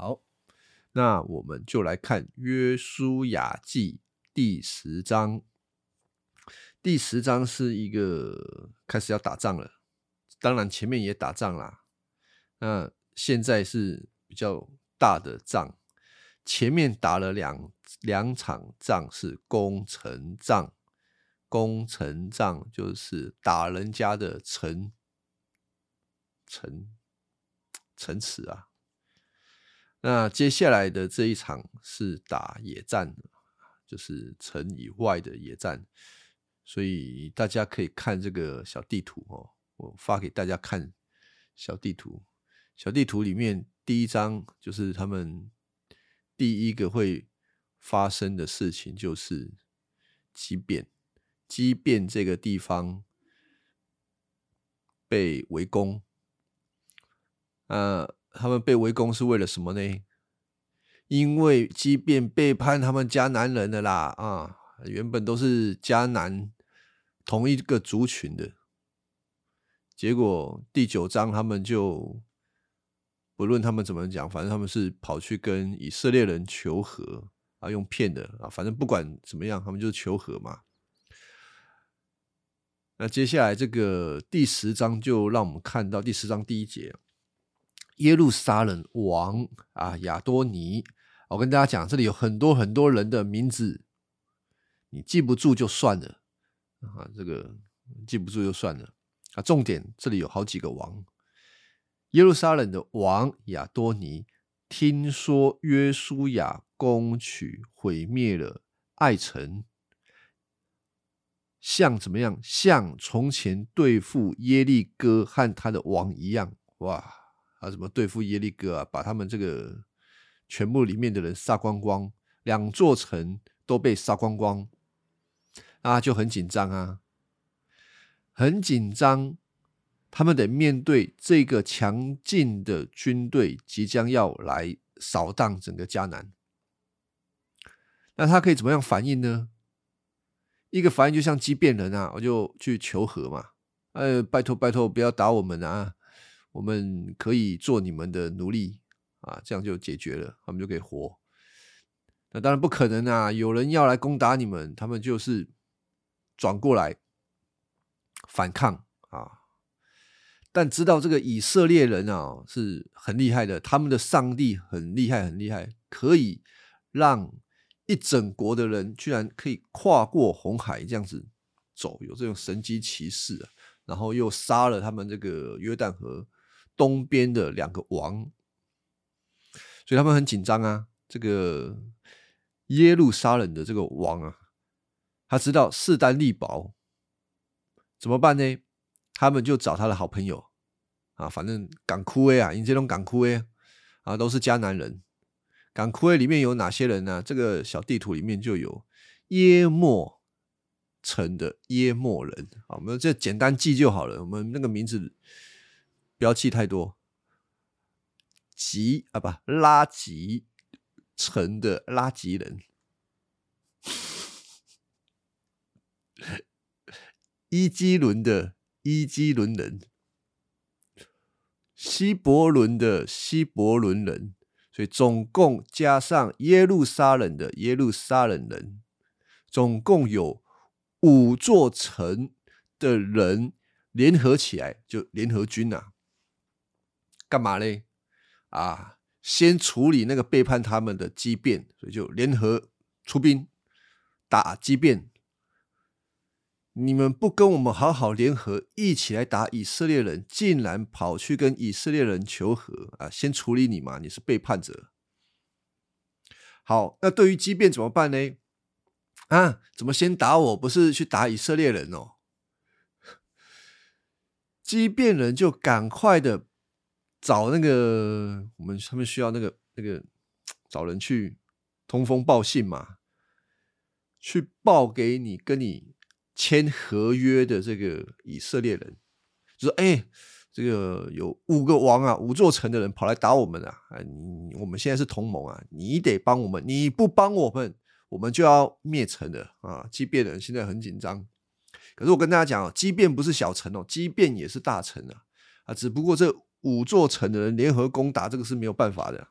好，那我们就来看《约书亚记》第十章。第十章是一个开始要打仗了，当然前面也打仗啦。那现在是比较大的仗，前面打了两两场仗是攻城仗，攻城仗就是打人家的城城城池啊。那接下来的这一场是打野战，就是城以外的野战。所以大家可以看这个小地图哦，我发给大家看小地图。小地图里面第一张就是他们第一个会发生的事情，就是畸变。畸变这个地方被围攻，呃，他们被围攻是为了什么呢？因为即便背叛他们迦南人的啦啊，原本都是迦南。同一个族群的结果，第九章他们就不论他们怎么讲，反正他们是跑去跟以色列人求和啊，用骗的啊，反正不管怎么样，他们就求和嘛。那接下来这个第十章就让我们看到第十章第一节，耶路撒冷王啊亚多尼，我跟大家讲，这里有很多很多人的名字，你记不住就算了。啊，这个记不住就算了啊。重点这里有好几个王，耶路撒冷的王亚多尼听说约书亚攻取毁灭了爱城，像怎么样？像从前对付耶利哥和他的王一样，哇！啊，怎么对付耶利哥啊？把他们这个全部里面的人杀光光，两座城都被杀光光。啊，就很紧张啊，很紧张。他们得面对这个强劲的军队，即将要来扫荡整个迦南。那他可以怎么样反应呢？一个反应就像畸变人啊，我就去求和嘛。呃，拜托拜托，不要打我们啊，我们可以做你们的奴隶啊，这样就解决了，他们就可以活。那当然不可能啊，有人要来攻打你们，他们就是。转过来反抗啊！但知道这个以色列人啊是很厉害的，他们的上帝很厉害，很厉害，可以让一整国的人居然可以跨过红海这样子走，有这种神机骑士啊！然后又杀了他们这个约旦河东边的两个王，所以他们很紧张啊！这个耶路撒冷的这个王啊。他知道势单力薄，怎么办呢？他们就找他的好朋友啊，反正港枯威啊，因这种港枯威啊，都是迦南人。港枯威里面有哪些人呢？这个小地图里面就有耶莫城的耶莫人啊，我们这简单记就好了。我们那个名字不要气太多。吉啊，不拉吉城的拉吉人。伊基伦的伊基伦人，希伯伦的希伯伦人，所以总共加上耶路撒冷的耶路撒冷人，总共有五座城的人联合起来，就联合军啊，干嘛嘞？啊，先处理那个背叛他们的畸变，所以就联合出兵打畸变。你们不跟我们好好联合，一起来打以色列人，竟然跑去跟以色列人求和啊！先处理你嘛，你是背叛者。好，那对于畸变怎么办呢？啊，怎么先打我？不是去打以色列人哦。畸变人就赶快的找那个我们他们需要那个那个找人去通风报信嘛，去报给你跟你。签合约的这个以色列人就说：“哎，这个有五个王啊，五座城的人跑来打我们啊！啊，我们现在是同盟啊，你得帮我们，你不帮我们，我们就要灭城的啊！即便人现在很紧张，可是我跟大家讲哦，即便不是小城哦，即便也是大城啊！啊，只不过这五座城的人联合攻打，这个是没有办法的。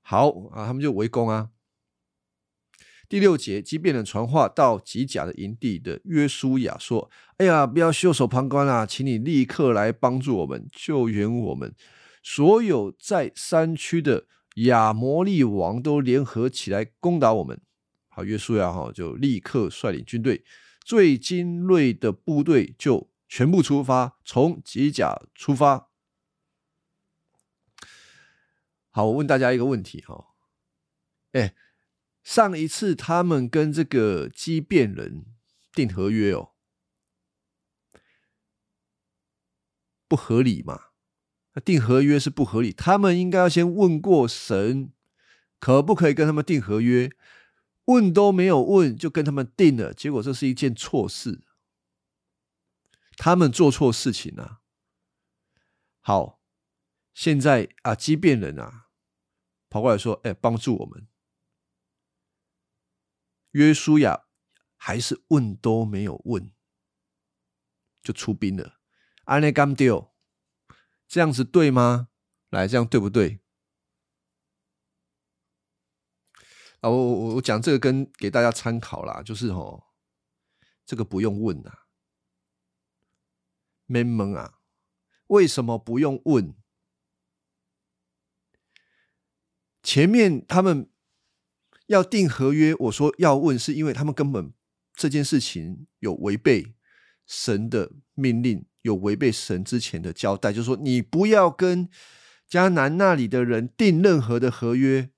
好啊，他们就围攻啊。第六节，即便人传话到吉甲的营地的约书亚说：“哎呀，不要袖手旁观啊，请你立刻来帮助我们，救援我们。所有在山区的亚摩利王都联合起来攻打我们。”好，约书亚哈就立刻率领军队，最精锐的部队就全部出发，从吉甲出发。好，我问大家一个问题哈，哎。上一次他们跟这个畸变人订合约哦，不合理嘛？那订合约是不合理，他们应该要先问过神，可不可以跟他们订合约？问都没有问就跟他们订了，结果这是一件错事，他们做错事情了。好，现在啊，畸变人啊，跑过来说：“哎，帮助我们。”约书亚还是问都没有问，就出兵了。阿内甘丢，这样子对吗？来，这样对不对？啊，我我我讲这个跟给大家参考啦，就是吼，这个不用问啊，没蒙啊，为什么不用问？前面他们。要订合约，我说要问，是因为他们根本这件事情有违背神的命令，有违背神之前的交代，就是说你不要跟迦南那里的人订任何的合约，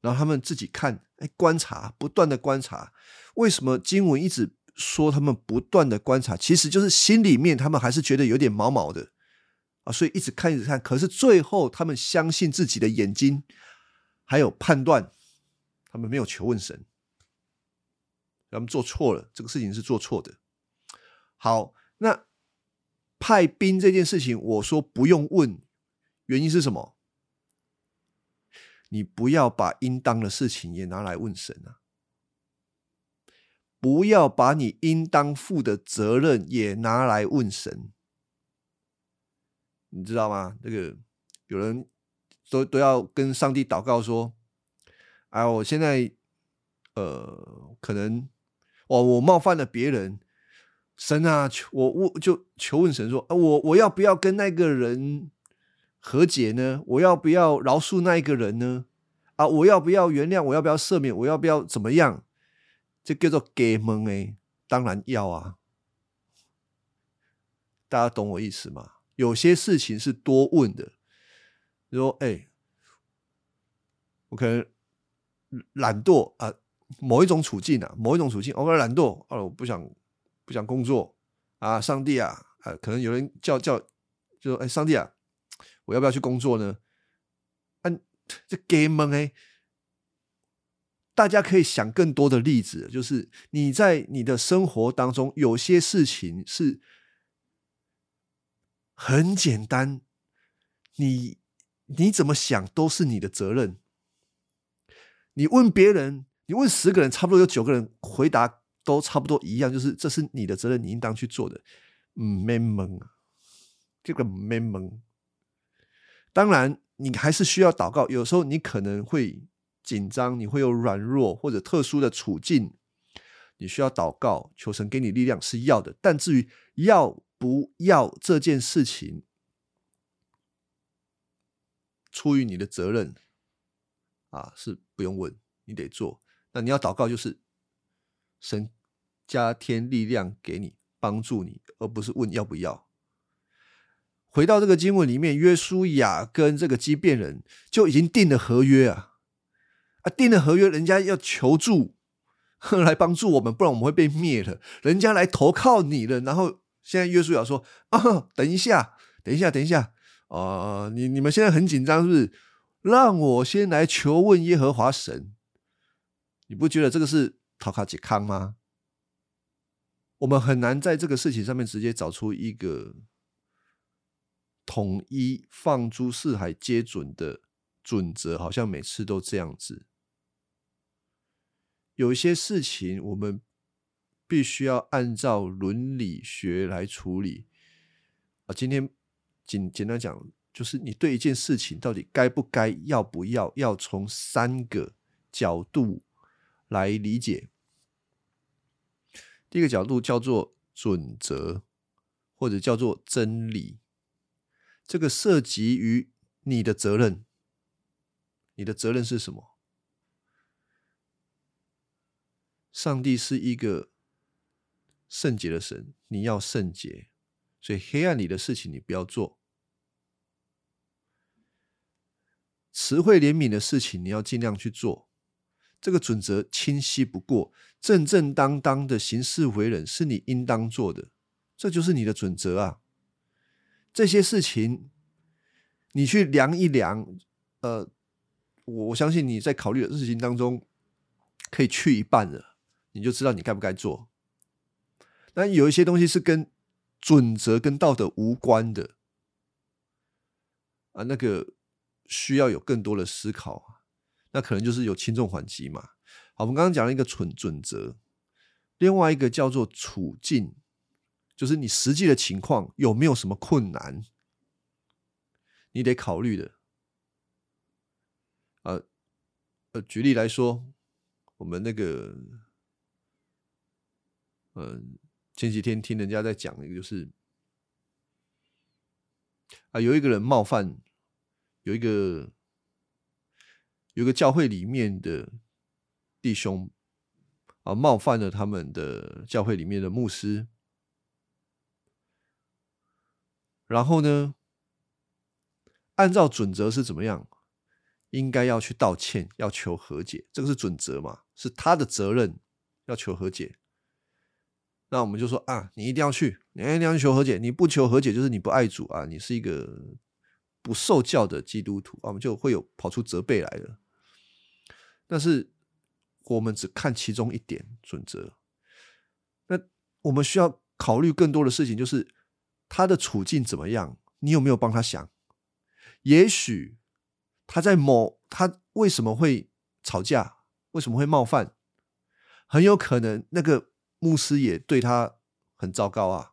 然后他们自己看，哎，观察，不断的观察，为什么经文一直说他们不断的观察？其实就是心里面他们还是觉得有点毛毛的啊，所以一直看，一直看，可是最后他们相信自己的眼睛，还有判断。他们没有求问神，他们做错了，这个事情是做错的。好，那派兵这件事情，我说不用问，原因是什么？你不要把应当的事情也拿来问神啊！不要把你应当负的责任也拿来问神，你知道吗？这个有人都都要跟上帝祷告说。啊，我现在，呃，可能，我我冒犯了别人，神啊，求我我就求问神说，我我要不要跟那个人和解呢？我要不要饶恕那一个人呢？啊，我要不要原谅？我要不要赦免？我要不要怎么样？这叫做给蒙哎，当然要啊！大家懂我意思吗？有些事情是多问的，说哎，我可能。懒惰啊，某一种处境啊，某一种处境，我可能懒惰啊，我不想不想工作啊，上帝啊，啊，可能有人叫叫，就说哎，上帝啊，我要不要去工作呢？啊，这 game 哎，大家可以想更多的例子，就是你在你的生活当中，有些事情是很简单，你你怎么想都是你的责任。你问别人，你问十个人，差不多有九个人回答都差不多一样，就是这是你的责任，你应当去做的。嗯，没蒙啊，这个没蒙。当然，你还是需要祷告。有时候你可能会紧张，你会有软弱或者特殊的处境，你需要祷告，求神给你力量是要的。但至于要不要这件事情，出于你的责任。啊，是不用问，你得做。那你要祷告，就是神加添力量给你，帮助你，而不是问要不要。回到这个经文里面，约书亚跟这个畸变人就已经定了合约啊，啊，定了合约，人家要求助 来帮助我们，不然我们会被灭了。人家来投靠你了，然后现在约书亚说 啊，等一下，等一下，等一下，啊，你你们现在很紧张，是不是？让我先来求问耶和华神，你不觉得这个是讨卡吉康吗？我们很难在这个事情上面直接找出一个统一放诸四海皆准的准则，好像每次都这样子。有一些事情，我们必须要按照伦理学来处理。啊，今天简简单讲。就是你对一件事情到底该不该、要不要，要从三个角度来理解。第一个角度叫做准则，或者叫做真理。这个涉及于你的责任，你的责任是什么？上帝是一个圣洁的神，你要圣洁，所以黑暗里的事情你不要做。慈惠怜悯的事情你要尽量去做。这个准则清晰不过，正正当当的行事为人是你应当做的，这就是你的准则啊。这些事情你去量一量，呃，我相信你在考虑的事情当中可以去一半了，你就知道你该不该做。那有一些东西是跟准则跟道德无关的啊，那个需要有更多的思考。那可能就是有轻重缓急嘛。好，我们刚刚讲了一个准准则，另外一个叫做处境，就是你实际的情况有没有什么困难，你得考虑的。呃呃，举例来说，我们那个，嗯，前几天听人家在讲一个，就是啊，有一个人冒犯，有一个。有个教会里面的弟兄啊，冒犯了他们的教会里面的牧师，然后呢，按照准则是怎么样？应该要去道歉，要求和解，这个是准则嘛？是他的责任要求和解。那我们就说啊，你一定要去，你一定要求和解，你不求和解就是你不爱主啊，你是一个不受教的基督徒啊，我们就会有跑出责备来的。但是我们只看其中一点准则，那我们需要考虑更多的事情，就是他的处境怎么样？你有没有帮他想？也许他在某他为什么会吵架？为什么会冒犯？很有可能那个牧师也对他很糟糕啊，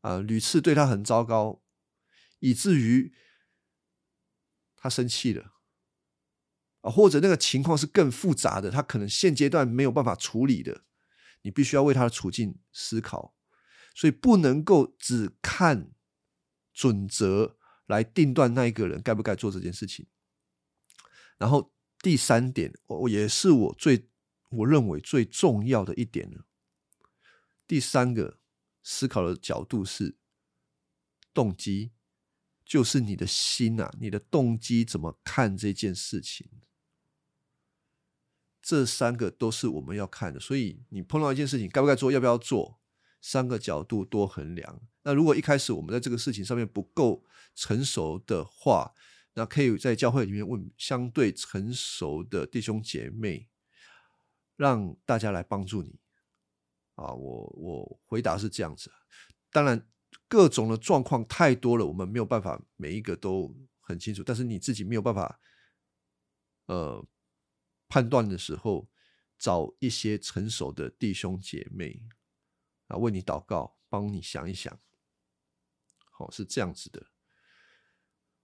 啊，屡次对他很糟糕，以至于他生气了。啊，或者那个情况是更复杂的，他可能现阶段没有办法处理的，你必须要为他的处境思考，所以不能够只看准则来定断那一个人该不该做这件事情。然后第三点，我也是我最我认为最重要的一点呢。第三个思考的角度是动机，就是你的心啊，你的动机怎么看这件事情。这三个都是我们要看的，所以你碰到一件事情，该不该做，要不要做，三个角度多衡量。那如果一开始我们在这个事情上面不够成熟的话，那可以在教会里面问相对成熟的弟兄姐妹，让大家来帮助你。啊，我我回答是这样子。当然，各种的状况太多了，我们没有办法每一个都很清楚。但是你自己没有办法，呃。判断的时候，找一些成熟的弟兄姐妹啊，为你祷告，帮你想一想。好，是这样子的。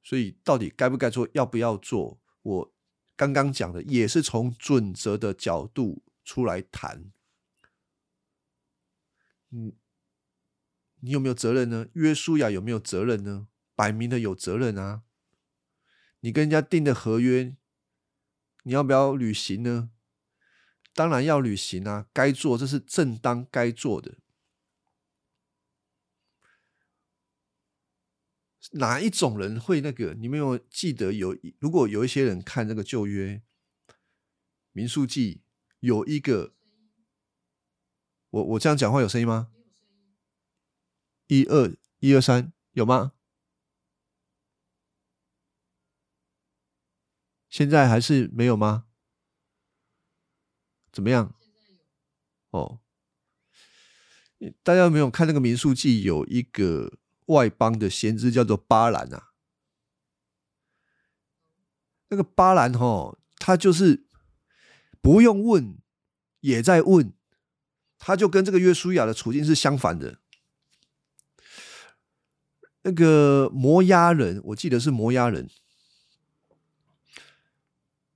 所以，到底该不该做，要不要做？我刚刚讲的也是从准则的角度出来谈。嗯，你有没有责任呢？约书亚有没有责任呢？摆明的有责任啊！你跟人家订的合约。你要不要履行呢？当然要履行啊，该做这是正当该做的。哪一种人会那个？你们有记得有？如果有一些人看那个旧约民数记，有一个，我我这样讲话有声音吗？一二一二三，有吗？现在还是没有吗？怎么样？哦，大家有没有看那个民宿记？有一个外邦的先知叫做巴兰啊。那个巴兰哈，他就是不用问，也在问，他就跟这个约书亚的处境是相反的。那个摩押人，我记得是摩押人，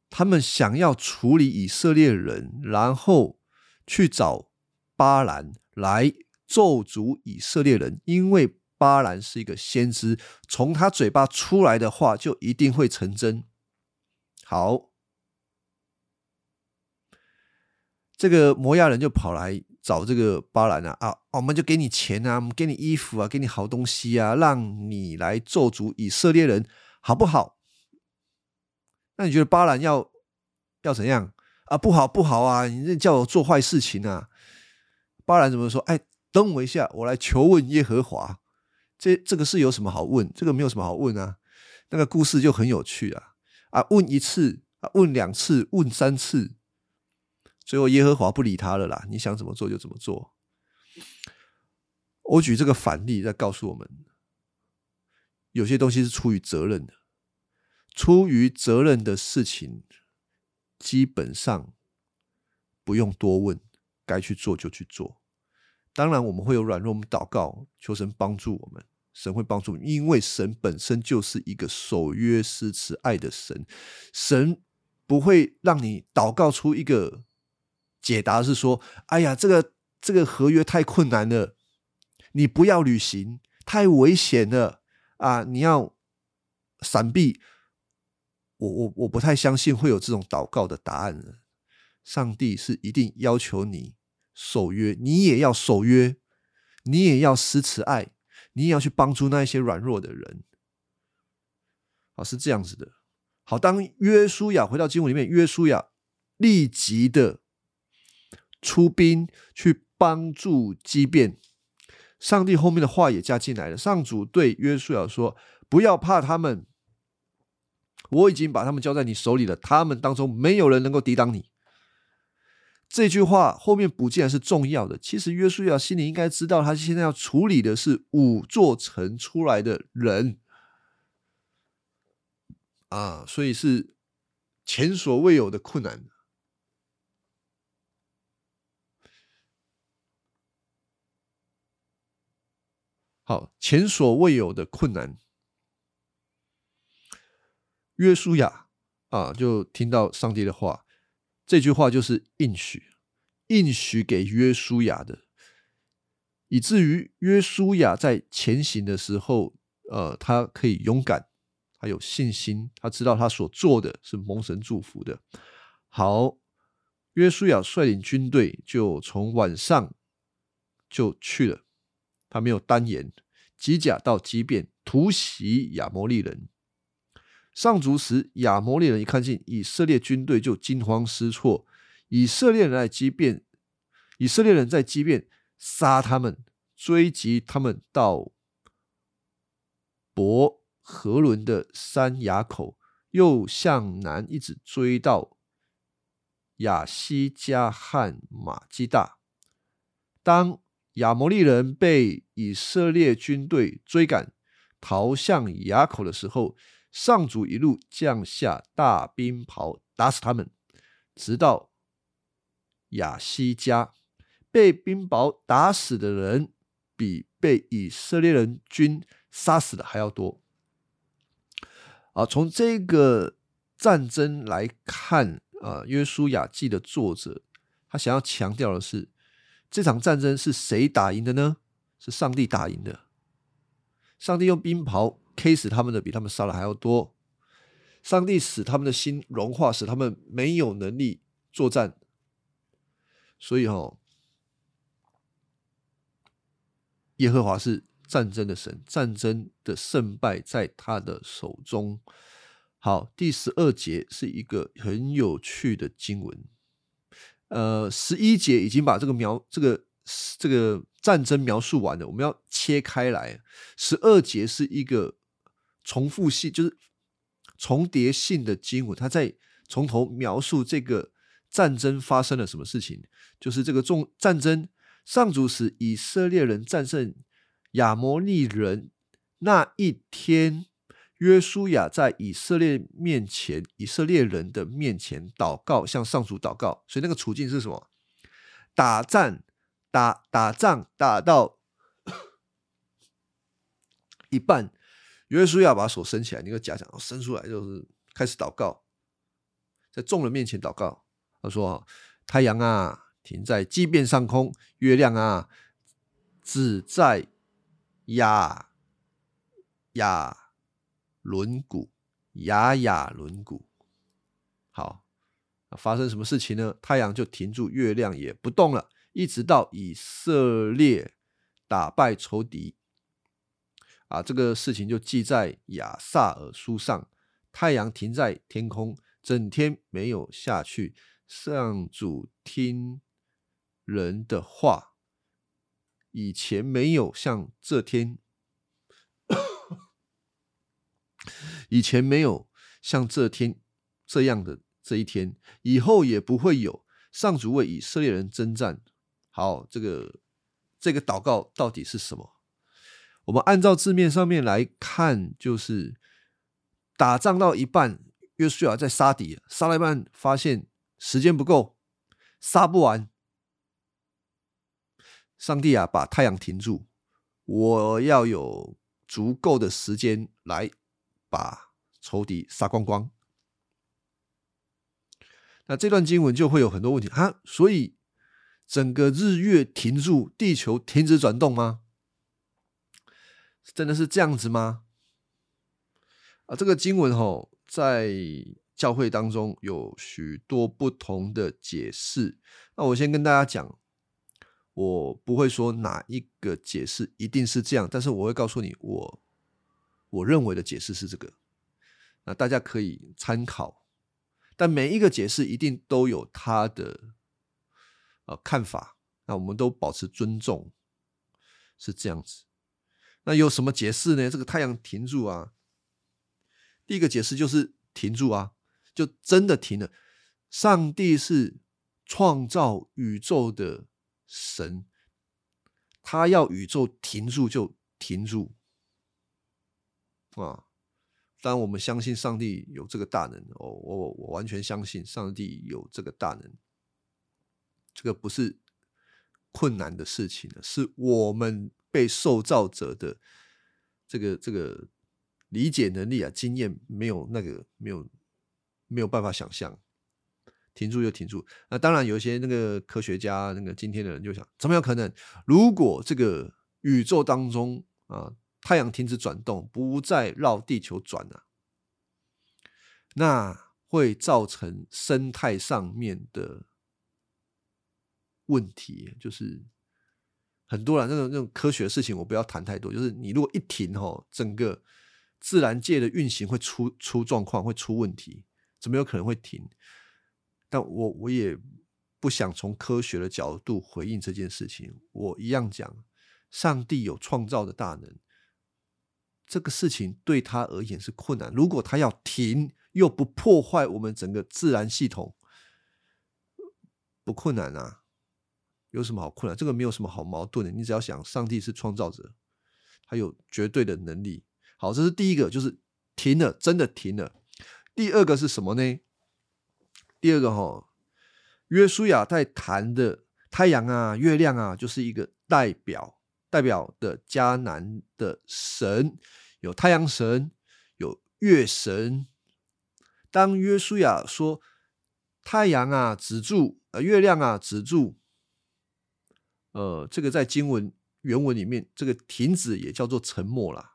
他们想要处理以色列人，然后去找巴兰来咒诅以色列人，因为巴兰是一个先知，从他嘴巴出来的话就一定会成真。好，这个摩亚人就跑来找这个巴兰啊啊，我们就给你钱啊，我们给你衣服啊，给你好东西啊，让你来做主以色列人，好不好？那你觉得巴兰要要怎样啊？不好不好啊！你这叫我做坏事情啊！巴兰怎么说？哎，等我一下，我来求问耶和华。这这个是有什么好问？这个没有什么好问啊。那个故事就很有趣啊。啊，问一次啊，问两次，问三次，最后耶和华不理他了啦。你想怎么做就怎么做。我举这个反例在告诉我们，有些东西是出于责任的，出于责任的事情，基本上不用多问，该去做就去做。当然，我们会有软弱，我们祷告求神帮助我们。神会帮助，因为神本身就是一个守约施慈爱的神。神不会让你祷告出一个解答，是说：“哎呀，这个这个合约太困难了，你不要履行，太危险了啊！你要闪避。”我我我不太相信会有这种祷告的答案。上帝是一定要求你守约，你也要守约，你也要施慈爱。你也要去帮助那一些软弱的人，好是这样子的。好，当约书亚回到经文里面，约书亚立即的出兵去帮助基变。上帝后面的话也加进来了。上主对约书亚说：“不要怕他们，我已经把他们交在你手里了。他们当中没有人能够抵挡你。”这句话后面补进来是重要的。其实约书亚心里应该知道，他现在要处理的是五座城出来的人啊，所以是前所未有的困难。好，前所未有的困难。约书亚啊，就听到上帝的话。这句话就是应许，应许给约书亚的，以至于约书亚在前行的时候，呃，他可以勇敢，他有信心，他知道他所做的是蒙神祝福的。好，约书亚率领军队就从晚上就去了，他没有单言，机甲到机变，突袭亚摩利人。上足时，亚摩利人一看见以色列军队，就惊慌失措。以色列人在机变，以色列人在机变，杀他们，追击他们到伯和伦的山崖口，又向南一直追到亚西加汉马基大。当亚摩利人被以色列军队追赶，逃向崖口的时候，上主一路降下大冰雹，打死他们，直到亚西加。被冰雹打死的人，比被以色列人军杀死的还要多。啊，从这个战争来看，啊，《约书亚记》的作者他想要强调的是，这场战争是谁打赢的呢？是上帝打赢的。上帝用冰雹。K 死他们的比他们杀的还要多，上帝使他们的心融化，使他们没有能力作战。所以哈，耶和华是战争的神，战争的胜败在他的手中。好，第十二节是一个很有趣的经文。呃，十一节已经把这个描这个这个战争描述完了，我们要切开来。十二节是一个。重复性就是重叠性的经文，他在从头描述这个战争发生了什么事情，就是这个重战争上主使以色列人战胜亚摩利人那一天，约书亚在以色列面前，以色列人的面前祷告，向上主祷告。所以那个处境是什么？打战打打仗打到。一半，约书亚把手伸起来，那个假想伸出来，就是开始祷告，在众人面前祷告。他说：“太阳啊，停在基变上空；月亮啊，只在亚亚轮毂，雅雅轮毂。”好，发生什么事情呢？太阳就停住，月亮也不动了，一直到以色列打败仇敌。啊，这个事情就记在亚萨尔书上。太阳停在天空，整天没有下去。上主听人的话，以前没有像这天，以前没有像这天这样的这一天，以后也不会有。上主为以色列人征战。好，这个这个祷告到底是什么？我们按照字面上面来看，就是打仗到一半，约书亚在杀敌，杀了一半，发现时间不够，杀不完。上帝啊，把太阳停住，我要有足够的时间来把仇敌杀光光。那这段经文就会有很多问题啊，所以整个日月停住，地球停止转动吗？真的是这样子吗？啊，这个经文吼，在教会当中有许多不同的解释。那我先跟大家讲，我不会说哪一个解释一定是这样，但是我会告诉你，我我认为的解释是这个。那大家可以参考，但每一个解释一定都有他的呃看法。那我们都保持尊重，是这样子。那有什么解释呢？这个太阳停住啊，第一个解释就是停住啊，就真的停了。上帝是创造宇宙的神，他要宇宙停住就停住啊。当，我们相信上帝有这个大能哦，我我完全相信上帝有这个大能。这个不是困难的事情了，是我们。被受造者的这个这个理解能力啊，经验没有那个没有没有办法想象，停住就停住。那当然有一些那个科学家，那个今天的人就想，怎么有可能？如果这个宇宙当中啊，太阳停止转动，不再绕地球转了，那会造成生态上面的问题，就是。很多了，那种那种科学的事情，我不要谈太多。就是你如果一停吼，整个自然界的运行会出出状况，会出问题，怎么有可能会停？但我我也不想从科学的角度回应这件事情。我一样讲，上帝有创造的大能，这个事情对他而言是困难。如果他要停，又不破坏我们整个自然系统，不困难啊。有什么好困难？这个没有什么好矛盾的。你只要想，上帝是创造者，他有绝对的能力。好，这是第一个，就是停了，真的停了。第二个是什么呢？第二个哈，约书亚在谈的太阳啊、月亮啊，就是一个代表，代表的迦南的神，有太阳神，有月神。当约书亚说太阳啊止住，呃，月亮啊止住。呃，这个在经文原文里面，这个停止也叫做沉默啦。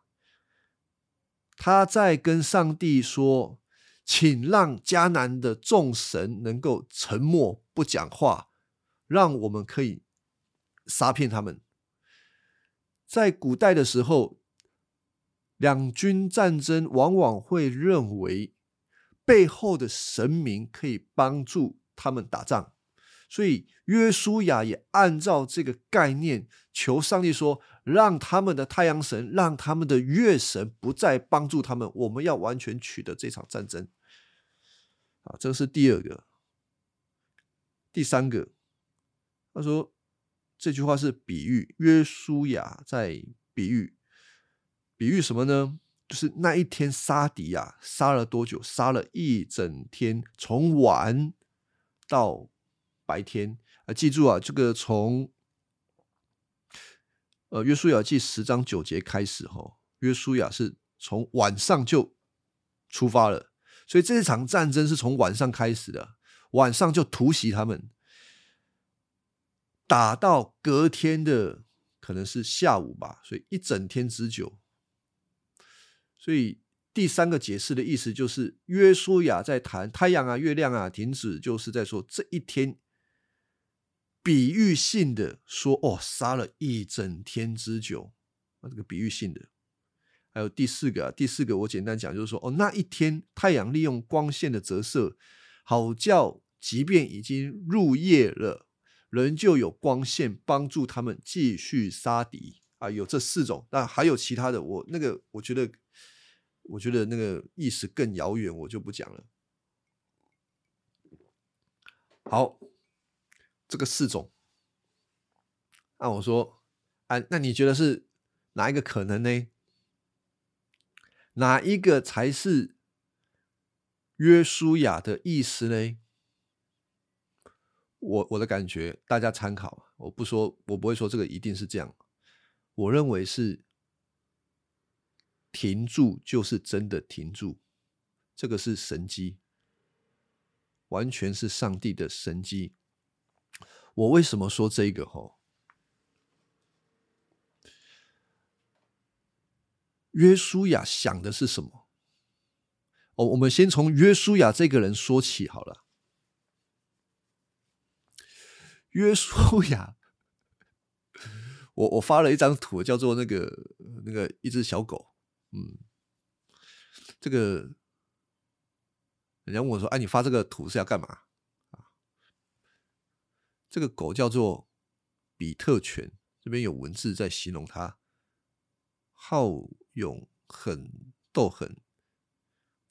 他在跟上帝说：“请让迦南的众神能够沉默不讲话，让我们可以杀骗他们。”在古代的时候，两军战争往往会认为背后的神明可以帮助他们打仗。所以约书亚也按照这个概念求上帝说：“让他们的太阳神，让他们的月神不再帮助他们，我们要完全取得这场战争。”啊，这是第二个。第三个，他说这句话是比喻，约书亚在比喻，比喻什么呢？就是那一天杀敌啊，杀了多久？杀了一整天，从晚到。白天啊，记住啊，这个从呃约书亚记十章九节开始哈，约书亚是从晚上就出发了，所以这场战争是从晚上开始的，晚上就突袭他们，打到隔天的可能是下午吧，所以一整天之久。所以第三个解释的意思就是，约书亚在谈太阳啊、月亮啊停止，就是在说这一天。比喻性的说，哦，杀了一整天之久，啊，这个比喻性的。还有第四个，啊第四个我简单讲就是说，哦，那一天太阳利用光线的折射，好叫即便已经入夜了，仍旧有光线帮助他们继续杀敌啊。有这四种，那还有其他的，我那个我觉得，我觉得那个意思更遥远，我就不讲了。好。这个四种，那我说，啊，那你觉得是哪一个可能呢？哪一个才是约书亚的意思呢？我我的感觉，大家参考。我不说，我不会说这个一定是这样。我认为是停住，就是真的停住。这个是神机，完全是上帝的神机。我为什么说这个？吼，约书亚想的是什么？哦，我们先从约书亚这个人说起好了。约书亚，我我发了一张图，叫做那个那个一只小狗。嗯，这个人家问我说：“哎，你发这个图是要干嘛？”这个狗叫做比特犬，这边有文字在形容它，好勇狠斗狠。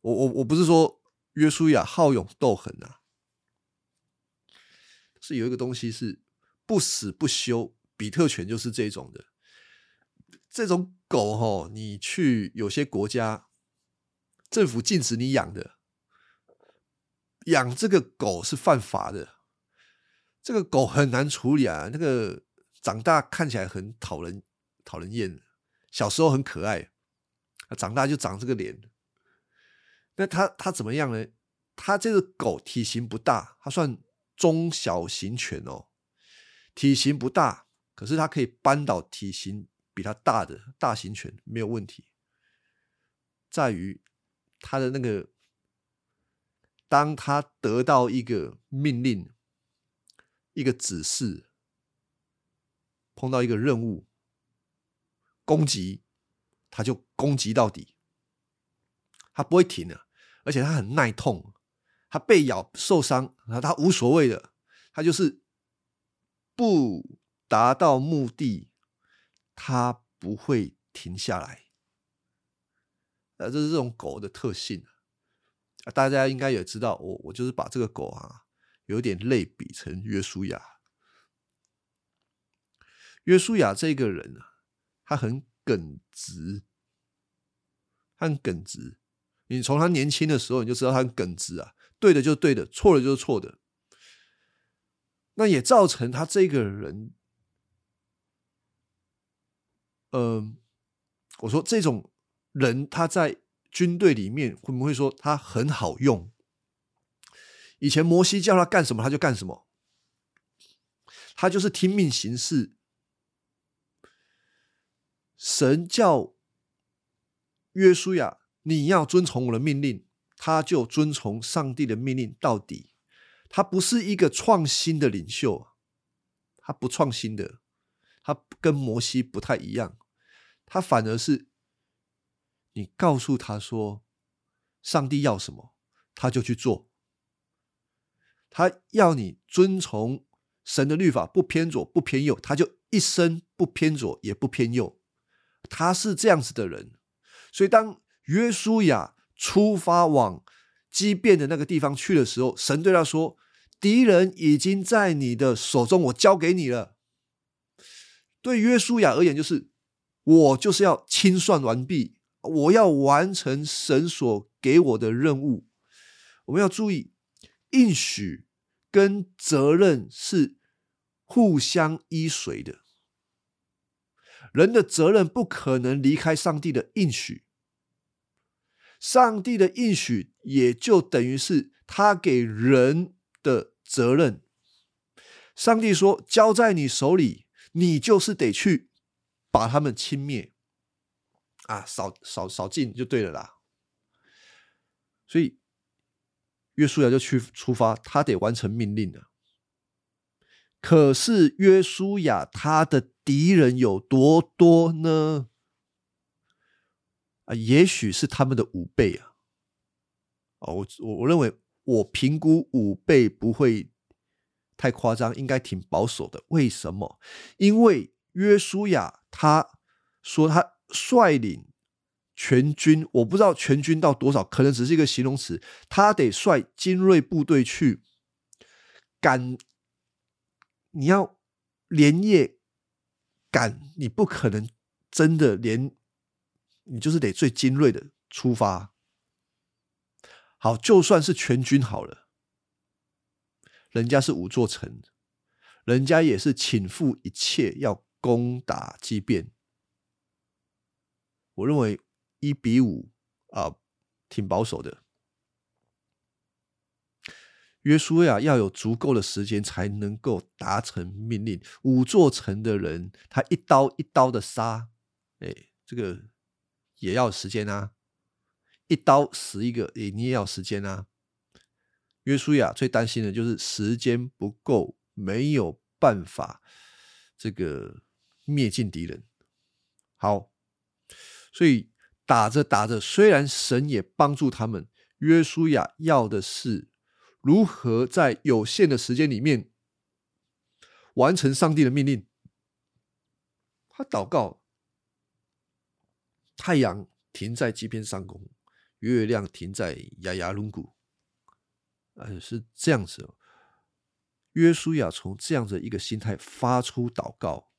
我我我不是说约书亚好勇斗狠啊，是有一个东西是不死不休。比特犬就是这种的，这种狗哈，你去有些国家政府禁止你养的，养这个狗是犯法的。这个狗很难处理啊，那个长大看起来很讨人讨人厌，小时候很可爱，长大就长这个脸。那它它怎么样呢？它这个狗体型不大，它算中小型犬哦，体型不大，可是它可以扳倒体型比它大的大型犬，没有问题。在于它的那个，当它得到一个命令。一个指示，碰到一个任务，攻击，他就攻击到底，他不会停的，而且他很耐痛，他被咬受伤，然后他无所谓的，他就是不达到目的，他不会停下来，呃，这是这种狗的特性啊，大家应该也知道，我我就是把这个狗啊。有点类比成约书亚，约书亚这个人啊，他很耿直，他很耿直。你从他年轻的时候你就知道他很耿直啊，对的就是对的，错的就是错的。那也造成他这个人，嗯，我说这种人他在军队里面会不会说他很好用？以前摩西叫他干什么，他就干什么，他就是听命行事。神叫约书亚，你要遵从我的命令，他就遵从上帝的命令到底。他不是一个创新的领袖，他不创新的，他跟摩西不太一样，他反而是你告诉他说，上帝要什么，他就去做。他要你遵从神的律法，不偏左不偏右，他就一生不偏左也不偏右。他是这样子的人，所以当约书亚出发往畸变的那个地方去的时候，神对他说：“敌人已经在你的手中，我交给你了。”对约书亚而言，就是我就是要清算完毕，我要完成神所给我的任务。我们要注意。应许跟责任是互相依随的。人的责任不可能离开上帝的应许。上帝的应许也就等于是他给人的责任。上帝说：“交在你手里，你就是得去把他们清灭，啊，扫扫扫尽就对了啦。”所以约书亚就去出发，他得完成命令了。可是约书亚他的敌人有多多呢？啊，也许是他们的五倍啊！哦，我我我认为我评估五倍不会太夸张，应该挺保守的。为什么？因为约书亚他说他率领全军，我不知道全军到多少，可能只是一个形容词。他得率精锐部队去赶。你要连夜赶，你不可能真的连，你就是得最精锐的出发。好，就算是全军好了，人家是五座城，人家也是倾覆一切要攻打即便。我认为一比五啊，挺保守的。约书亚要有足够的时间才能够达成命令。五座城的人，他一刀一刀的杀，哎，这个也要时间啊！一刀死一个，哎，你也要时间啊！约书亚最担心的就是时间不够，没有办法这个灭尽敌人。好，所以打着打着，虽然神也帮助他们，约书亚要的是。如何在有限的时间里面完成上帝的命令？他祷告，太阳停在基边上空，月亮停在亚亚龙谷，呃，是这样子。约书亚从这样的一个心态发出祷告，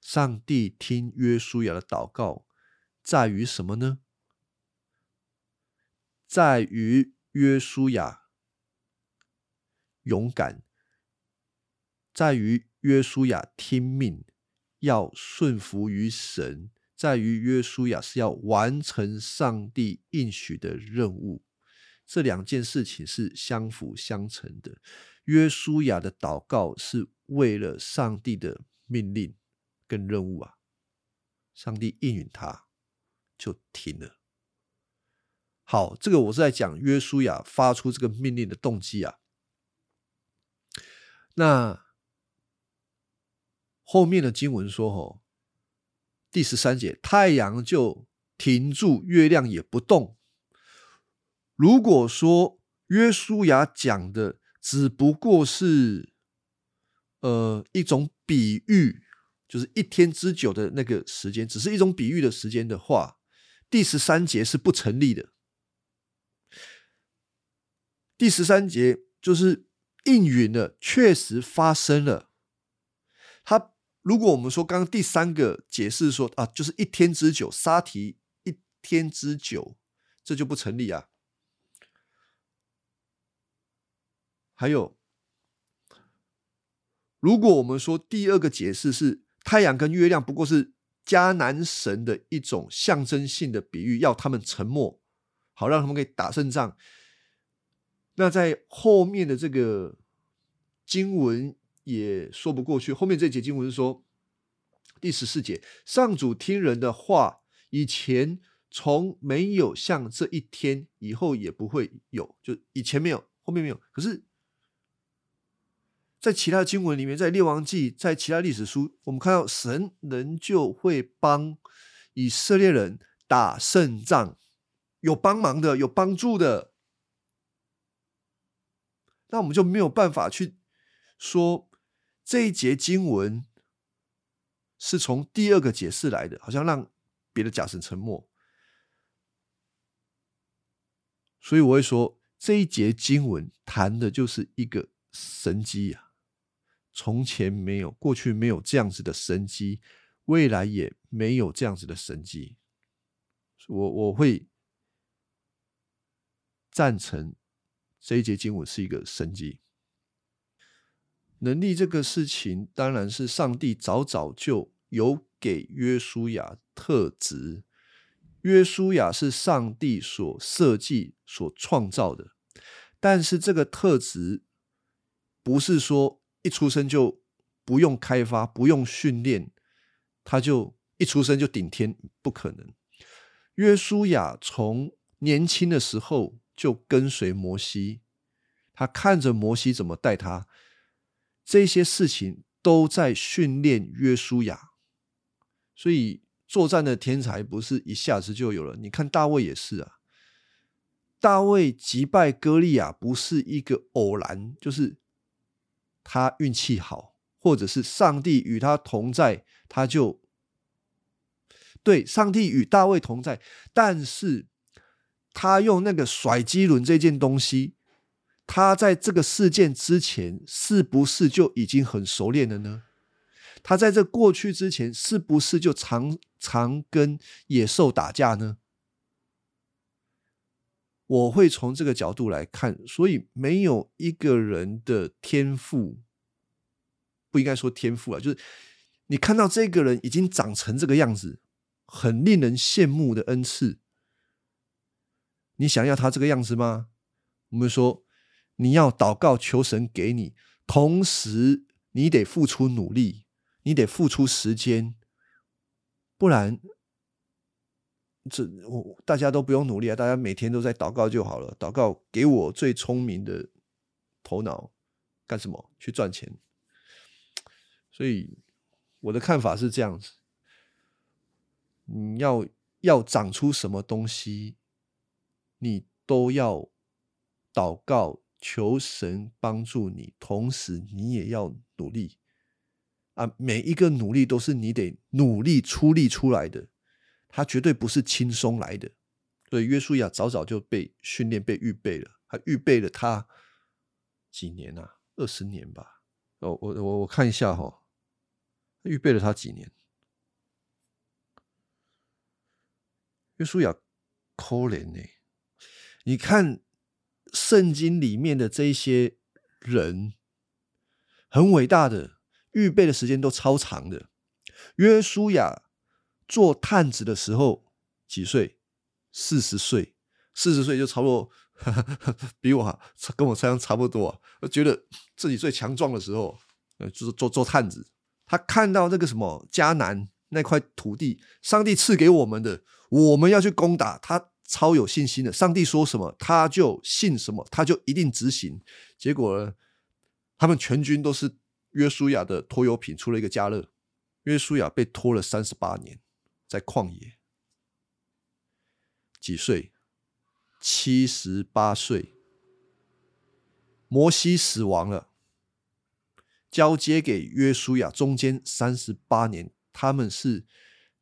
上帝听约书亚的祷告，在于什么呢？在于约书亚勇敢，在于约书亚听命，要顺服于神，在于约书亚是要完成上帝应许的任务。这两件事情是相辅相成的。约书亚的祷告是为了上帝的命令跟任务啊，上帝应允他，就停了。好，这个我是在讲约书亚发出这个命令的动机啊。那后面的经文说：“哦，第十三节，太阳就停住，月亮也不动。”如果说约书亚讲的只不过是呃一种比喻，就是一天之久的那个时间，只是一种比喻的时间的话，第十三节是不成立的。第十三节就是应允了，确实发生了。他如果我们说刚刚第三个解释说啊，就是一天之久，沙提一天之久，这就不成立啊。还有，如果我们说第二个解释是太阳跟月亮不过是迦南神的一种象征性的比喻，要他们沉默，好让他们可以打胜仗。那在后面的这个经文也说不过去。后面这节经文说，第十四节，上主听人的话，以前从没有像这一天，以后也不会有，就以前没有，后面没有。可是，在其他经文里面，在列王记，在其他历史书，我们看到神仍旧会帮以色列人打胜仗，有帮忙的，有帮助的。那我们就没有办法去说这一节经文是从第二个解释来的，好像让别的假神沉默。所以我会说这一节经文谈的就是一个神机啊，从前没有，过去没有这样子的神机，未来也没有这样子的神机。我我会赞成。这一节经文是一个神迹。能力这个事情，当然是上帝早早就有给约书亚特质。约书亚是上帝所设计、所创造的，但是这个特质不是说一出生就不用开发、不用训练，他就一出生就顶天，不可能。约书亚从年轻的时候就跟随摩西，他看着摩西怎么带他，这些事情都在训练约书亚，所以。作战的天才不是一下子就有了，你看大卫也是啊。大卫击败歌利亚不是一个偶然，就是他运气好，或者是上帝与他同在，他就对上帝与大卫同在。但是他用那个甩机轮这件东西，他在这个事件之前是不是就已经很熟练了呢？他在这过去之前，是不是就常常跟野兽打架呢？我会从这个角度来看，所以没有一个人的天赋，不应该说天赋啊，就是你看到这个人已经长成这个样子，很令人羡慕的恩赐，你想要他这个样子吗？我们说你要祷告求神给你，同时你得付出努力。你得付出时间，不然这我大家都不用努力啊！大家每天都在祷告就好了。祷告给我最聪明的头脑，干什么？去赚钱。所以我的看法是这样子：你要要长出什么东西，你都要祷告求神帮助你，同时你也要努力。啊，每一个努力都是你得努力出力出来的，他绝对不是轻松来的。所以约书亚早早就被训练、被预备了，他预备了他几年啊？二十年吧。哦，我我我看一下哈，预备了他几年？约书亚可怜呢，你看圣经里面的这些人，很伟大的。预备的时间都超长的。约书亚做探子的时候几岁？四十岁，四十岁就差不多 比我哈跟我这样差不多。我觉得自己最强壮的时候，呃，就是做做探子。他看到那个什么迦南那块土地，上帝赐给我们的，我们要去攻打，他超有信心的。上帝说什么，他就信什么，他就一定执行。结果呢，他们全军都是。约书亚的拖油瓶出了一个加热，约书亚被拖了三十八年，在旷野，几岁？七十八岁。摩西死亡了，交接给约书亚，中间三十八年，他们是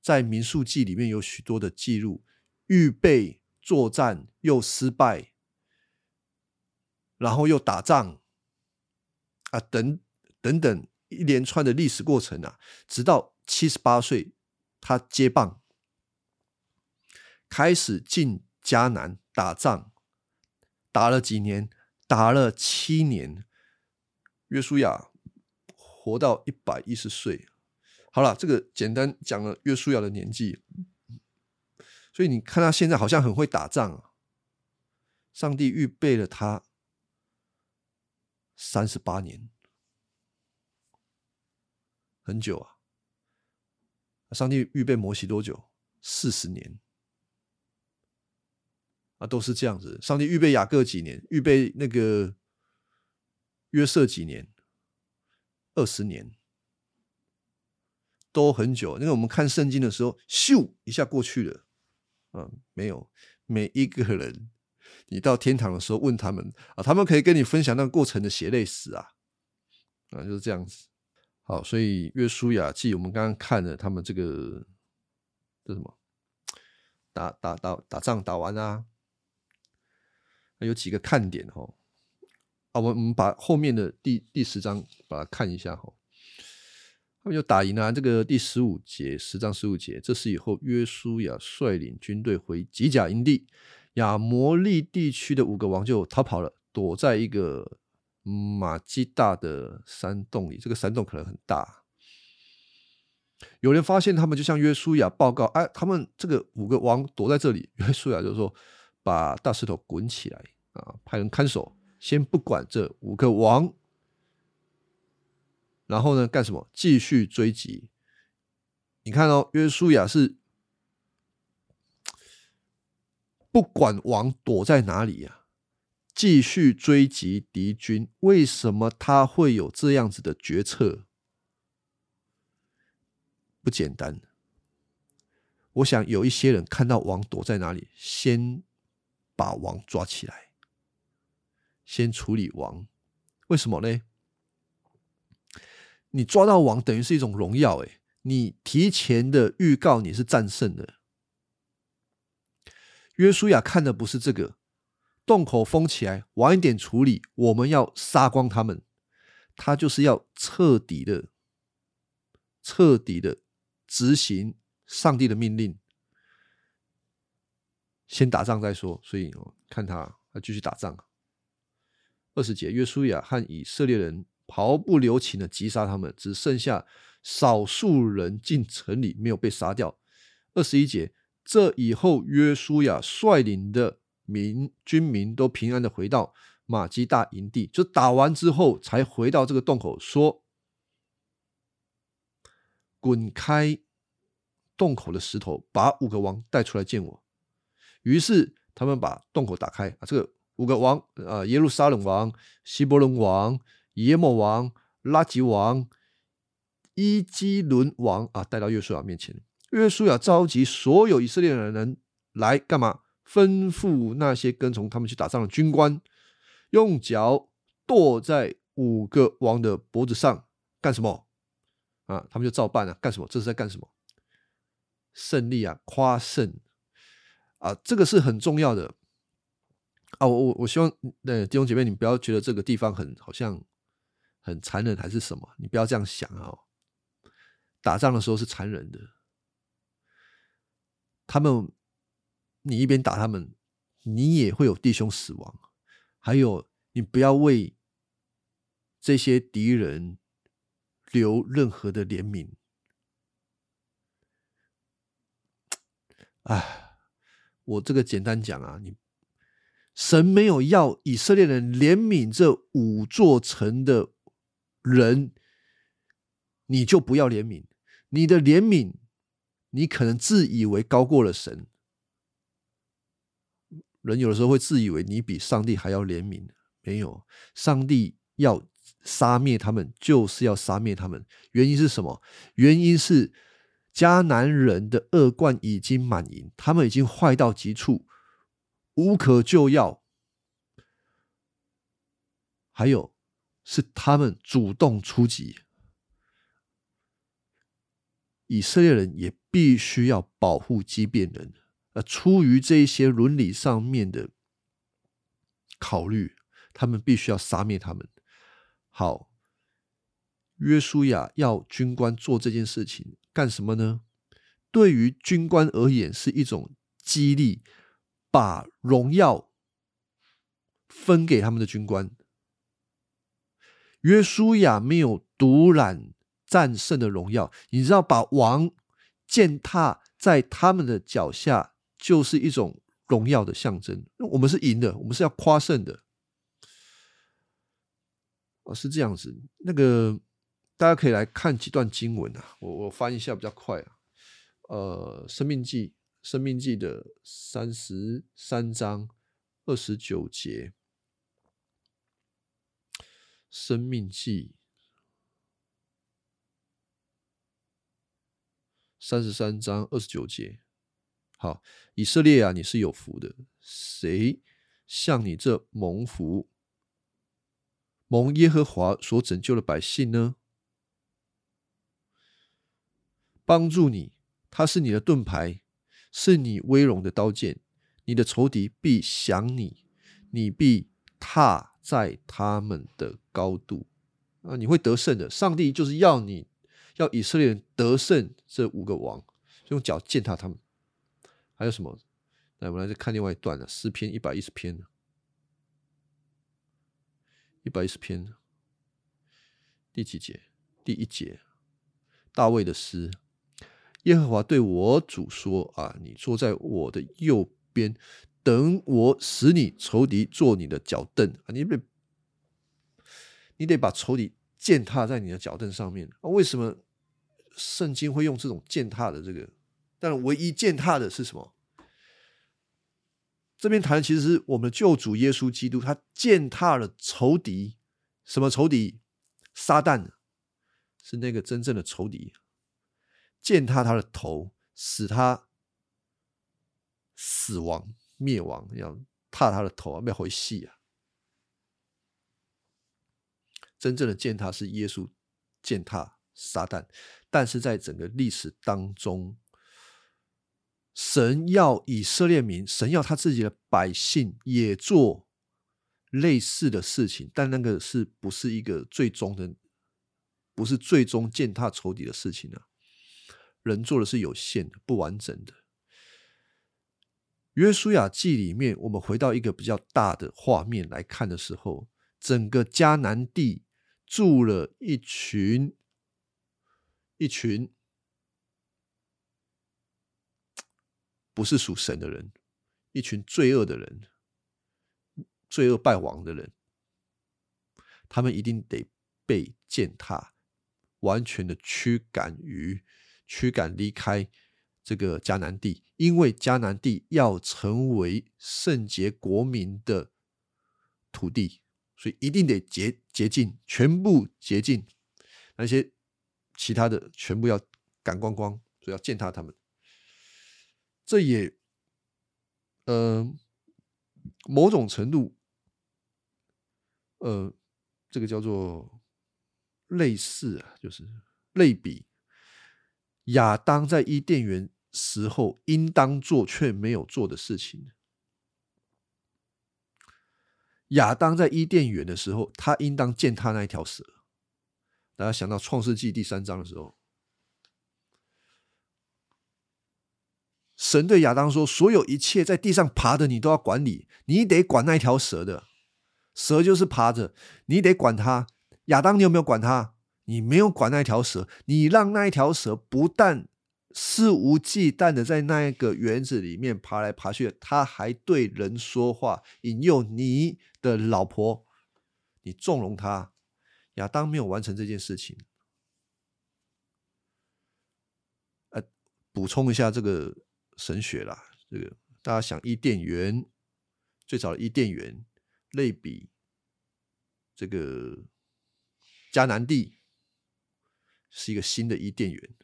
在民数记里面有许多的记录，预备作战又失败，然后又打仗，啊等。等等一连串的历史过程啊，直到七十八岁，他接棒，开始进迦南打仗，打了几年，打了七年。约书亚活到一百一十岁。好了，这个简单讲了约书亚的年纪，所以你看他现在好像很会打仗啊。上帝预备了他三十八年。很久啊！上帝预备摩西多久？四十年啊，都是这样子。上帝预备雅各几年？预备那个约瑟几年？二十年，都很久。因为我们看圣经的时候，咻一下过去了。嗯，没有每一个人，你到天堂的时候问他们啊，他们可以跟你分享那个过程的血泪史啊，啊，就是这样子。好，所以约书亚记，我们刚刚看了他们这个这什么打打打打仗打完啊，有几个看点哦。啊，我们我们把后面的第第十章把它看一下哈。他们就打赢了这个第十五节，十章十五节，这是以后约书亚率领军队回吉甲营地，亚摩利地区的五个王就逃跑了，躲在一个马基大的山洞里，这个山洞可能很大。有人发现他们，就向约书亚报告：“哎，他们这个五个王躲在这里。”约书亚就说：“把大石头滚起来啊，派人看守，先不管这五个王。然后呢，干什么？继续追击。你看哦，约书亚是不管王躲在哪里呀。”继续追击敌军，为什么他会有这样子的决策？不简单。我想有一些人看到王躲在哪里，先把王抓起来，先处理王。为什么呢？你抓到王等于是一种荣耀，哎，你提前的预告你是战胜的。约书亚看的不是这个。洞口封起来，晚一点处理。我们要杀光他们，他就是要彻底的、彻底的执行上帝的命令，先打仗再说。所以，看他，他继续打仗。二十节，约书亚和以色列人毫不留情的击杀他们，只剩下少数人进城里没有被杀掉。二十一节，这以后约书亚率领的。民军民都平安的回到马基大营地，就打完之后才回到这个洞口，说：“滚开洞口的石头，把五个王带出来见我。”于是他们把洞口打开啊，这个五个王啊，耶路撒冷王、希伯伦王、耶莫王、拉吉王、伊基伦王啊，带到约书亚面前。约书亚召集所有以色列的人来干嘛？吩咐那些跟从他们去打仗的军官，用脚跺在五个王的脖子上，干什么？啊，他们就照办了。干什么？这是在干什么？胜利啊，夸胜啊，这个是很重要的啊。我我我希望，呃，弟兄姐妹，你不要觉得这个地方很好像很残忍还是什么，你不要这样想啊。打仗的时候是残忍的，他们。你一边打他们，你也会有弟兄死亡。还有，你不要为这些敌人留任何的怜悯。哎，我这个简单讲啊，你神没有要以色列人怜悯这五座城的人，你就不要怜悯。你的怜悯，你可能自以为高过了神。人有的时候会自以为你比上帝还要怜悯，没有，上帝要杀灭他们，就是要杀灭他们。原因是什么？原因是迦南人的恶贯已经满盈，他们已经坏到极处，无可救药。还有是他们主动出击，以色列人也必须要保护畸变人。呃，出于这一些伦理上面的考虑，他们必须要杀灭他们。好，约书亚要军官做这件事情干什么呢？对于军官而言是一种激励，把荣耀分给他们的军官。约书亚没有独揽战胜的荣耀，你知道，把王践踏在他们的脚下。就是一种荣耀的象征。我们是赢的，我们是要夸胜的。哦，是这样子。那个大家可以来看几段经文啊，我我翻一下比较快啊。呃，《生命记》《生命记》的三十三章二十九节，《生命记》三十三章二十九节。好，以色列啊，你是有福的。谁像你这蒙福、蒙耶和华所拯救的百姓呢？帮助你，他是你的盾牌，是你威荣的刀剑。你的仇敌必降你，你必踏在他们的高度啊！你会得胜的。上帝就是要你要以色列人得胜，这五个王用脚践踏他们。还有什么？来，我们来再看另外一段了，诗篇一百一十篇一百一十篇第几节？第一节，大卫的诗。耶和华对我主说：“啊，你坐在我的右边，等我使你仇敌做你的脚凳啊！你得，你得把仇敌践踏在你的脚凳上面啊！为什么圣经会用这种践踏的这个？但唯一践踏的是什么？这边谈的其实是我们的救主耶稣基督，他践踏了仇敌。什么仇敌？撒旦是那个真正的仇敌。”践踏他的头，使他死亡灭亡，要踏他的头啊，要回戏啊！真正的践踏是耶稣践踏撒旦，但是在整个历史当中，神要以色列民，神要他自己的百姓也做类似的事情，但那个是不是一个最终的，不是最终践踏仇敌的事情呢？人做的是有限的、不完整的。约书亚记里面，我们回到一个比较大的画面来看的时候，整个迦南地住了一群一群不是属神的人，一群罪恶的人，罪恶败亡的人，他们一定得被践踏，完全的驱赶于。驱赶离开这个迦南地，因为迦南地要成为圣洁国民的土地，所以一定得洁洁净，全部洁净，那些其他的全部要赶光光，所以要践踏他们。这也，呃，某种程度，呃，这个叫做类似啊，就是类比。亚当在伊甸园时候应当做却没有做的事情。亚当在伊甸园的时候，他应当践踏那一条蛇。大家想到创世纪第三章的时候，神对亚当说：“所有一切在地上爬的，你都要管理，你得管那一条蛇的。蛇就是爬着，你得管它。亚当，你有没有管它？”你没有管那条蛇，你让那一条蛇不但肆无忌惮的在那一个园子里面爬来爬去，他还对人说话，引诱你的老婆，你纵容他。亚当没有完成这件事情。呃，补充一下这个神学啦，这个大家想伊甸园最早的伊甸园类比这个迦南地。是一个新的伊甸园，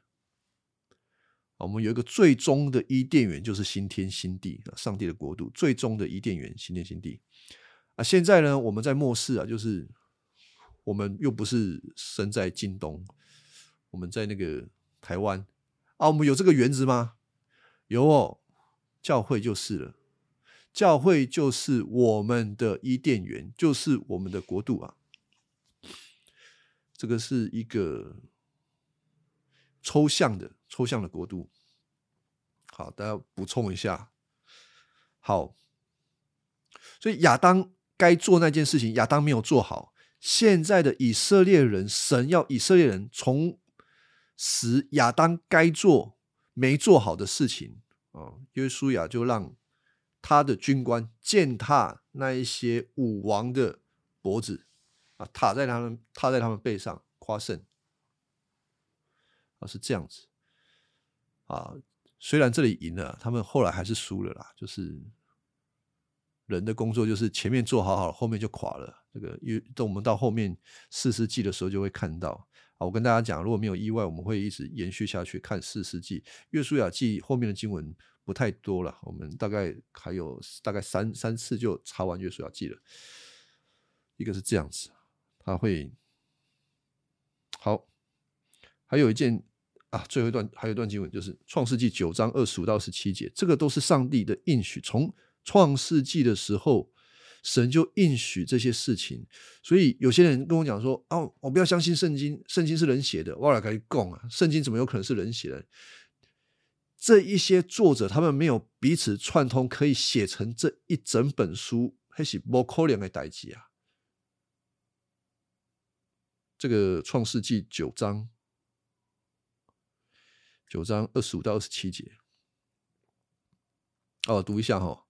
我们有一个最终的伊甸园，就是新天新地，上帝的国度，最终的伊甸园，新天新地啊。现在呢，我们在末世啊，就是我们又不是生在京东，我们在那个台湾啊，我们有这个园子吗？有哦，教会就是了，教会就是我们的伊甸园，就是我们的国度啊。这个是一个。抽象的抽象的国度，好，大家补充一下。好，所以亚当该做那件事情，亚当没有做好。现在的以色列人，神要以色列人从使亚当该做没做好的事情啊，约书亚就让他的军官践踏那一些武王的脖子啊，踏在他们踏在他们背上夸胜。啊，是这样子，啊，虽然这里赢了，他们后来还是输了啦。就是人的工作，就是前面做好好，后面就垮了。这个，因为等我们到后面四世纪的时候，就会看到。啊，我跟大家讲，如果没有意外，我们会一直延续下去看四世纪。约书亚记后面的经文不太多了，我们大概还有大概三三次就查完约书亚记了。一个是这样子，他会好，还有一件。啊，最后一段还有一段经文，就是创世纪九章二十五到十七节，这个都是上帝的应许。从创世纪的时候，神就应许这些事情。所以有些人跟我讲说：“哦，我不要相信圣经，圣经是人写的。”我来跟你讲啊，圣经怎么有可能是人写的？这一些作者他们没有彼此串通，可以写成这一整本书，还是不可能的代志啊！这个创世纪九章九章二十五到二十七节。哦，读一下哈。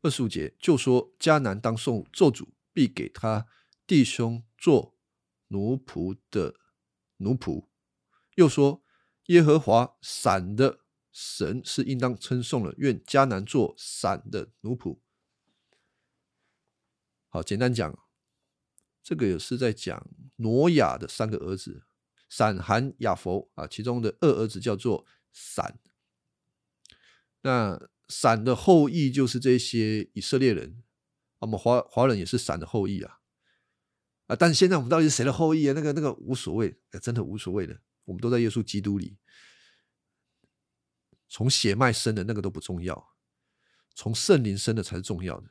二十五节就说迦南当送咒诅，必给他弟兄做奴仆的奴仆。又说耶和华闪的神是应当称颂了，愿迦南做闪的奴仆。好，简单讲，这个也是在讲挪亚的三个儿子闪、含、亚佛啊，其中的二儿子叫做闪。那闪的后裔就是这些以色列人，我们华华人也是闪的后裔啊，啊！但是现在我们到底是谁的后裔啊？那个那个无所谓，真的无所谓的，我们都在耶稣基督里，从血脉生的那个都不重要，从圣灵生的才是重要的。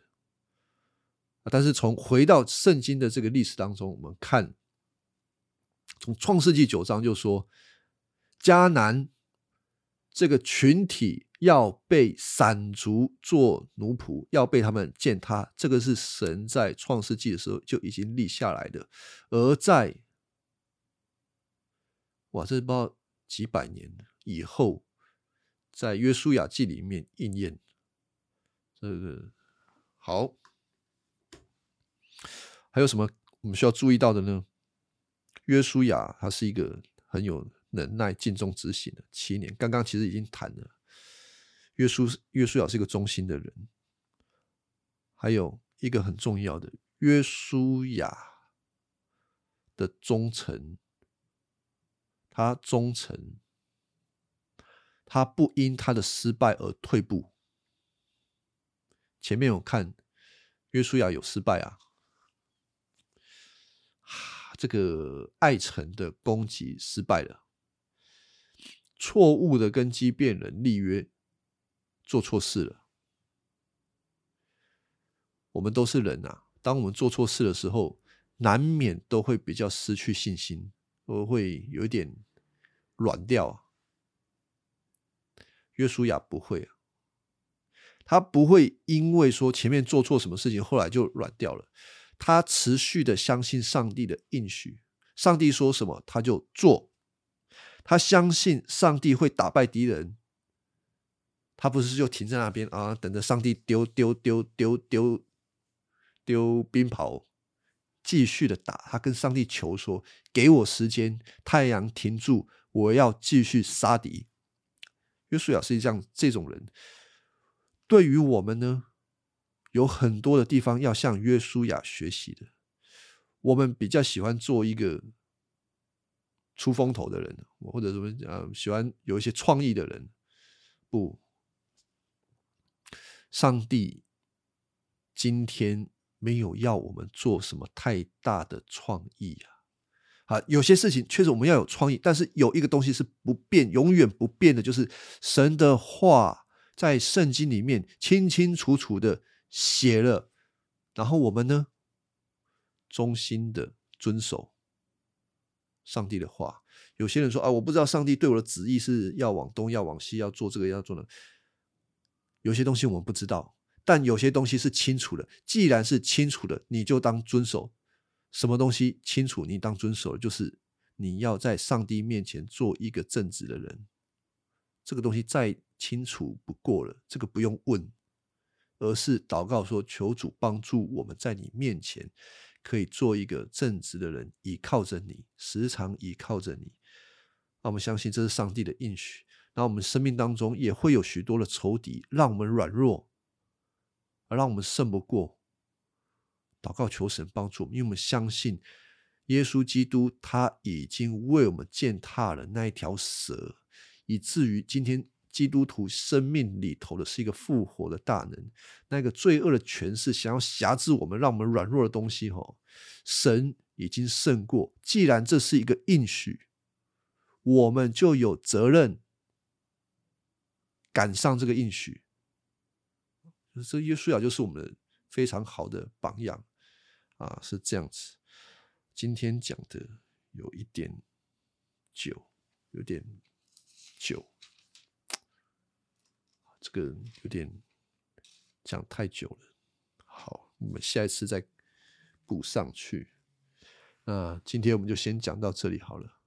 但是从回到圣经的这个历史当中，我们看，从创世纪九章就说迦南这个群体。要被散族做奴仆，要被他们践踏，这个是神在创世纪的时候就已经立下来的。而在哇，这不知道几百年以后，在约书亚记里面应验。这个好，还有什么我们需要注意到的呢？约书亚他是一个很有能耐、尽忠执行的七年。刚刚其实已经谈了。约书约书亚是一个忠心的人，还有一个很重要的约书亚的忠诚，他忠诚，他不因他的失败而退步。前面有看约书亚有失败啊，这个爱城的攻击失败了，错误的跟基变人立约。做错事了，我们都是人呐。当我们做错事的时候，难免都会比较失去信心，都会有一点软掉。约书亚不会啊，他不会因为说前面做错什么事情，后来就软掉了。他持续的相信上帝的应许，上帝说什么他就做，他相信上帝会打败敌人。他不是就停在那边啊，等着上帝丢丢丢丢丢丢冰雹，继续的打。他跟上帝求说：“给我时间，太阳停住，我要继续杀敌。”约书亚是这样这种人。对于我们呢，有很多的地方要向约书亚学习的。我们比较喜欢做一个出风头的人，或者什么呃，喜欢有一些创意的人，不。上帝今天没有要我们做什么太大的创意啊！好，有些事情确实我们要有创意，但是有一个东西是不变、永远不变的，就是神的话在圣经里面清清楚楚的写了，然后我们呢，忠心的遵守上帝的话。有些人说啊，我不知道上帝对我的旨意是要往东、要往西、要做这个、要做那。有些东西我们不知道，但有些东西是清楚的。既然是清楚的，你就当遵守。什么东西清楚，你当遵守，就是你要在上帝面前做一个正直的人。这个东西再清楚不过了，这个不用问，而是祷告说：求主帮助我们在你面前可以做一个正直的人，倚靠着你，时常倚靠着你。那我们相信这是上帝的应许。那我们生命当中也会有许多的仇敌，让我们软弱，而让我们胜不过。祷告求神帮助，因为我们相信耶稣基督他已经为我们践踏了那一条蛇，以至于今天基督徒生命里头的是一个复活的大能。那个罪恶的权势想要辖制我们，让我们软弱的东西，哈，神已经胜过。既然这是一个应许，我们就有责任。赶上这个应许，这耶稣亚就是我们非常好的榜样啊，是这样子。今天讲的有一点久，有点久，这个有点讲太久了。好，我们下一次再补上去。那今天我们就先讲到这里好了。